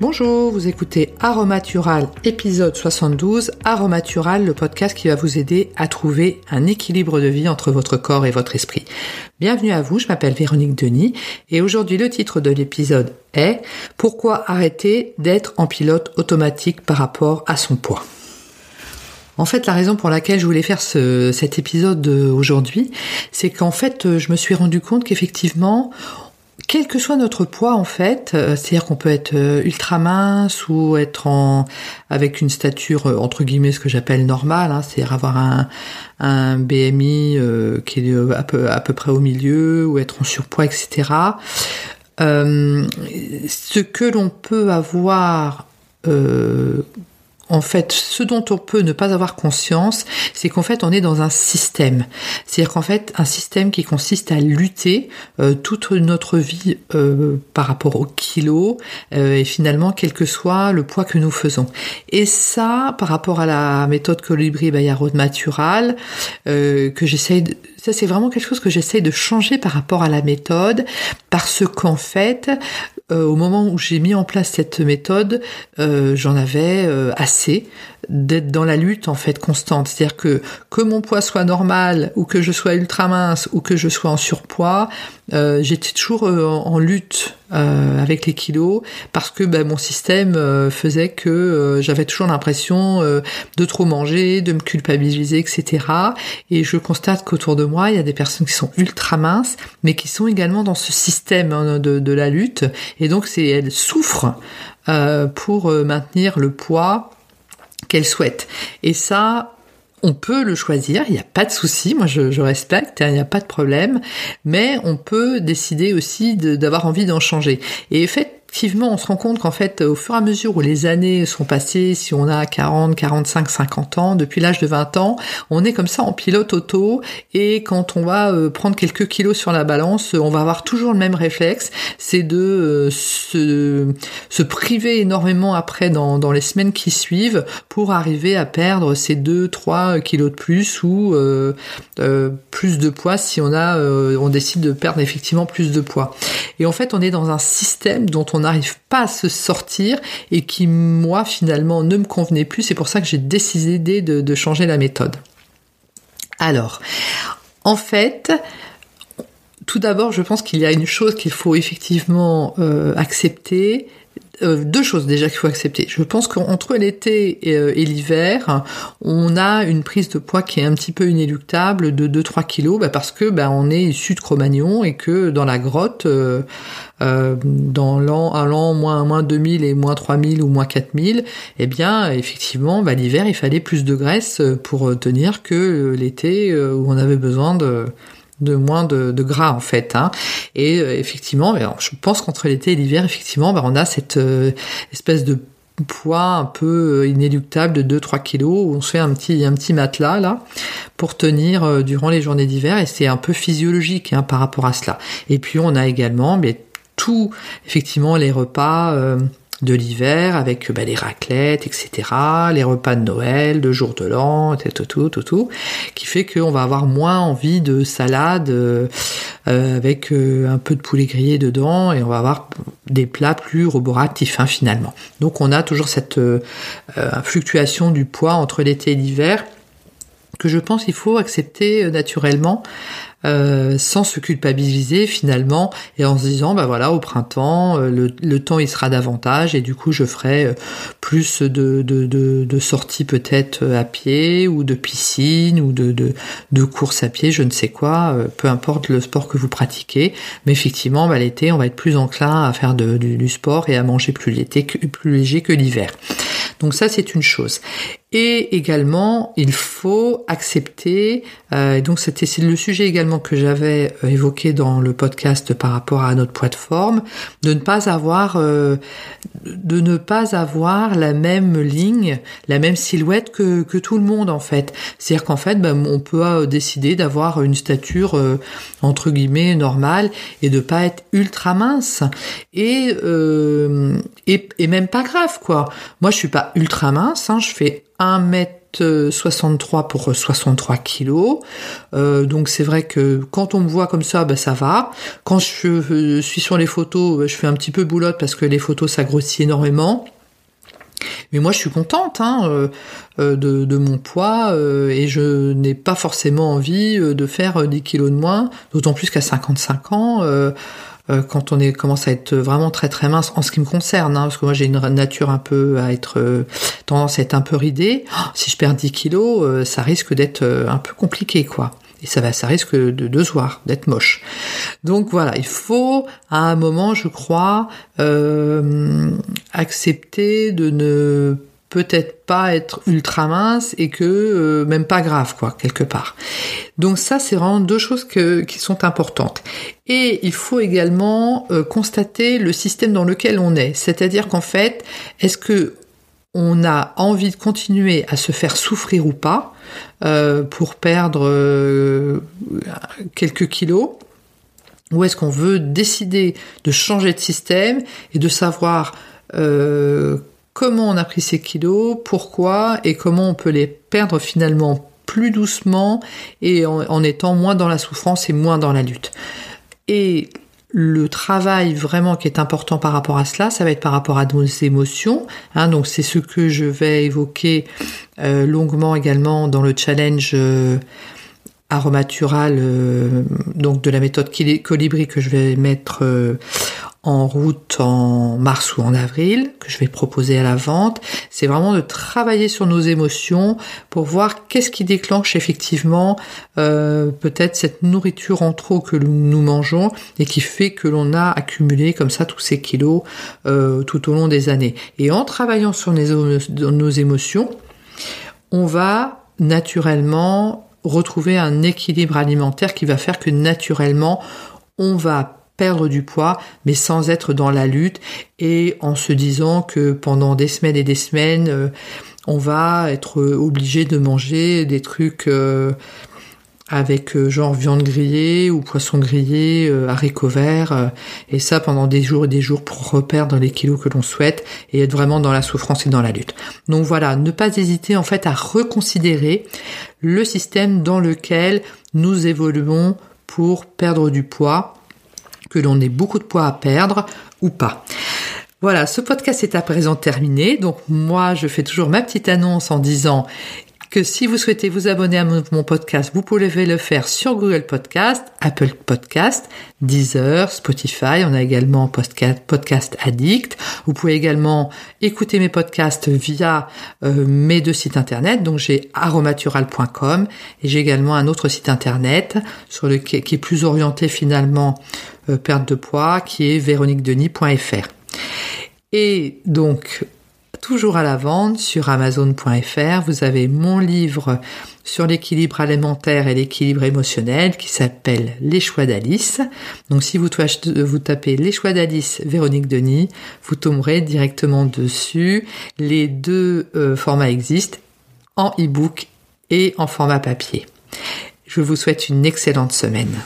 Bonjour, vous écoutez Aromatural épisode 72. Aromatural, le podcast qui va vous aider à trouver un équilibre de vie entre votre corps et votre esprit. Bienvenue à vous, je m'appelle Véronique Denis et aujourd'hui le titre de l'épisode est Pourquoi arrêter d'être en pilote automatique par rapport à son poids? En fait, la raison pour laquelle je voulais faire cet épisode aujourd'hui, c'est qu'en fait, je me suis rendu compte qu'effectivement, quel que soit notre poids en fait, euh, c'est-à-dire qu'on peut être euh, ultra mince ou être en avec une stature euh, entre guillemets ce que j'appelle normale, hein, c'est-à-dire avoir un, un BMI qui est à peu, à peu près au milieu ou être en surpoids, etc. ce que l'on peut avoir en fait, ce dont on peut ne pas avoir conscience, c'est qu'en fait, on est dans un système. C'est-à-dire qu'en fait, un système qui consiste à lutter euh, toute notre vie euh, par rapport au kilo euh, et finalement, quel que soit le poids que nous faisons. Et ça, par rapport à la méthode Colibri Bayarod Matural, que j'essaye ça, c'est vraiment quelque chose que j'essaye de changer par rapport à la méthode, parce qu'en fait, euh, au moment où j'ai mis en place cette méthode, euh, j'en avais euh, assez d'être dans la lutte en fait constante. C'est-à-dire que que mon poids soit normal ou que je sois ultra mince ou que je sois en surpoids, euh, j'étais toujours euh, en, lutte euh, avec les kilos parce que ben, mon système faisait que j'avais toujours l'impression de trop manger, de me culpabiliser, etc. Et je constate qu'autour de moi, il y a des personnes qui sont ultra minces, mais qui sont également dans ce système hein, de, de, la lutte. Et donc, c'est elles souffrent pour maintenir le poids qu'elle souhaite. Et ça, on peut le choisir, il n'y a pas de souci, moi je, respecte, il n'y a pas de problème, mais on peut décider aussi d'avoir envie d'en changer. Et fait, effectivement, on se rend compte qu'en fait, au fur et à mesure où les années sont passées, si on a 40, 45, 50 ans, depuis l'âge de 20 ans, on est comme ça en pilote auto et quand on va euh, prendre quelques kilos sur la balance, on va avoir toujours le même réflexe, c'est de euh, se, se, priver énormément après dans, les semaines qui suivent pour arriver à perdre ces 2, 3 kilos de plus ou euh, plus de poids si on a, on décide de perdre effectivement plus de poids. Et en fait, on est dans un système dont on n'arrive pas à se sortir et qui, moi, finalement, ne me convenait plus. C'est pour ça que j'ai décidé de, changer la méthode. Alors, en fait, tout d'abord, je pense qu'il y a une chose qu'il faut effectivement euh, accepter, euh, deux choses déjà qu'il faut accepter. Je pense qu'entre l'été et, euh, et on a une prise de poids qui est un petit peu inéluctable de 2-3 kilos, bah parce que bah, on est issu de Cro-Magnon et que dans la grotte, euh, dans l'an, un an moins, moins 2000 et moins 3000 ou moins 4000, eh bien, effectivement, bah, l'hiver, il fallait plus de graisse pour tenir que l'été où on avait besoin de de moins de, gras en fait. Hein. Et euh, effectivement, je pense qu'entre l'été et l'hiver, effectivement, bah, on a cette euh, espèce de poids un peu euh, inéluctable de 2-3 kilos où on se fait un petit, un petit matelas là pour tenir durant les journées d'hiver et c'est un peu physiologique hein, par rapport à cela. Et puis on a également mais, tout effectivement les repas de l'hiver avec bah, les raclettes, etc., les repas de Noël, de jour de l'an, tout, tout, tout, tout, qui fait qu'on va avoir moins envie de salade euh, avec euh, un peu de poulet grillé dedans et on va avoir des plats plus roboratifs hein, finalement. Donc on a toujours cette euh, fluctuation du poids entre l'été et l'hiver que je pense qu'il faut accepter naturellement euh, sans se culpabiliser finalement et en se disant bah voilà au printemps euh, le, temps il sera davantage et du coup je ferai euh, plus de, de, de, de sorties peut-être à pied ou de piscine ou de, de, de courses à pied je ne sais quoi peu importe le sport que vous pratiquez. Mais effectivement bah, l'été on va être plus enclin à faire de, du, du sport et à manger plus, plus léger que l'hiver. Donc ça c'est une chose et également, il faut accepter, euh, donc c'était le sujet également que j'avais euh, évoqué dans le podcast par rapport à notre plateforme, de ne pas avoir, euh, de ne pas avoir la même ligne, la même silhouette que, que tout le monde en fait. C'est-à-dire qu'en fait, ben, on peut décider d'avoir une stature entre guillemets normale et de pas être ultra mince et, et, et même pas grave quoi. Moi, je suis pas ultra mince, hein, je fais 1 mètre 1m63 pour 63 kilos. Euh, donc c'est vrai que quand on me voit comme ça, bah, ça va. Quand je suis sur les photos, bah, je fais un petit peu boulotte parce que les photos ça grossit énormément. Mais moi, je suis contente hein, euh, euh, de, mon poids euh, et je n'ai pas forcément envie de faire 10 kilos de moins, d'autant plus qu'à 55 ans, quand on commence à être vraiment très très mince, en ce qui me concerne, hein, parce que moi j'ai une nature un peu à être tendance à être un peu ridée. Oh, si je perds 10 kilos, ça risque d'être un peu compliqué, quoi et ça va, ça risque de, se voir, d'être moche. Donc voilà, il faut à un moment, je crois, euh, accepter de ne peut-être pas être ultra mince et que euh, même pas grave quoi quelque part. Donc ça c'est vraiment deux choses qui sont importantes. Et il faut également euh, constater le système dans lequel on est, c'est-à-dire qu'en fait, est-ce que on a envie de continuer à se faire souffrir ou pas euh, pour perdre quelques kilos ou est-ce qu'on veut décider de changer de système et de savoir comment on a pris ces kilos, pourquoi et comment on peut les perdre finalement plus doucement et en, étant moins dans la souffrance et moins dans la lutte. Et le travail vraiment qui est important par rapport à cela, ça va être par rapport à nos émotions. Hein, donc c'est ce que je vais évoquer euh, longuement également dans le challenge euh, aromatural, euh, donc de la méthode colibri que je vais mettre en route en mars ou en avril, que je vais proposer à la vente, c'est vraiment de travailler sur nos émotions pour voir qu'est-ce qui déclenche effectivement euh, peut-être cette nourriture en trop que nous mangeons et qui fait que l'on a accumulé comme ça tous ces kilos euh, tout au long des années. Et en travaillant sur nos émotions, on va naturellement retrouver un équilibre alimentaire qui va faire que naturellement on va perdre du poids, mais sans être dans la lutte et en se disant que pendant des semaines et des semaines, euh, on va être obligé de manger des trucs euh, avec euh, genre viande grillée ou poisson grillé, haricots verts, et ça pendant des jours et des jours pour reperdre les kilos que l'on souhaite et être vraiment dans la souffrance et dans la lutte. Donc voilà, ne pas hésiter en fait à reconsidérer le système dans lequel nous évoluons pour perdre du poids que l'on ait beaucoup de poids à perdre ou pas. Voilà, ce podcast est à présent terminé. Donc moi, je fais toujours ma petite annonce en disant que si vous souhaitez vous abonner à mon podcast, vous pouvez le faire sur Google Podcast, Apple Podcast, Deezer, Spotify. On a également Podcast, Addict. Vous pouvez également écouter mes podcasts via euh, mes deux sites internet. Donc j'ai aromatural.com et j'ai également un autre site internet sur le qui est plus orienté finalement euh, perte de poids, qui est véroniquedenis.fr. Et donc toujours à la vente sur amazon.fr. Vous avez mon livre sur l'équilibre alimentaire et l'équilibre émotionnel qui s'appelle Les choix d'Alice. Donc si vous, vous tapez Les choix d'Alice Véronique Denis, vous tomberez directement dessus. Les deux euh, formats existent en e-book et en format papier. Je vous souhaite une excellente semaine.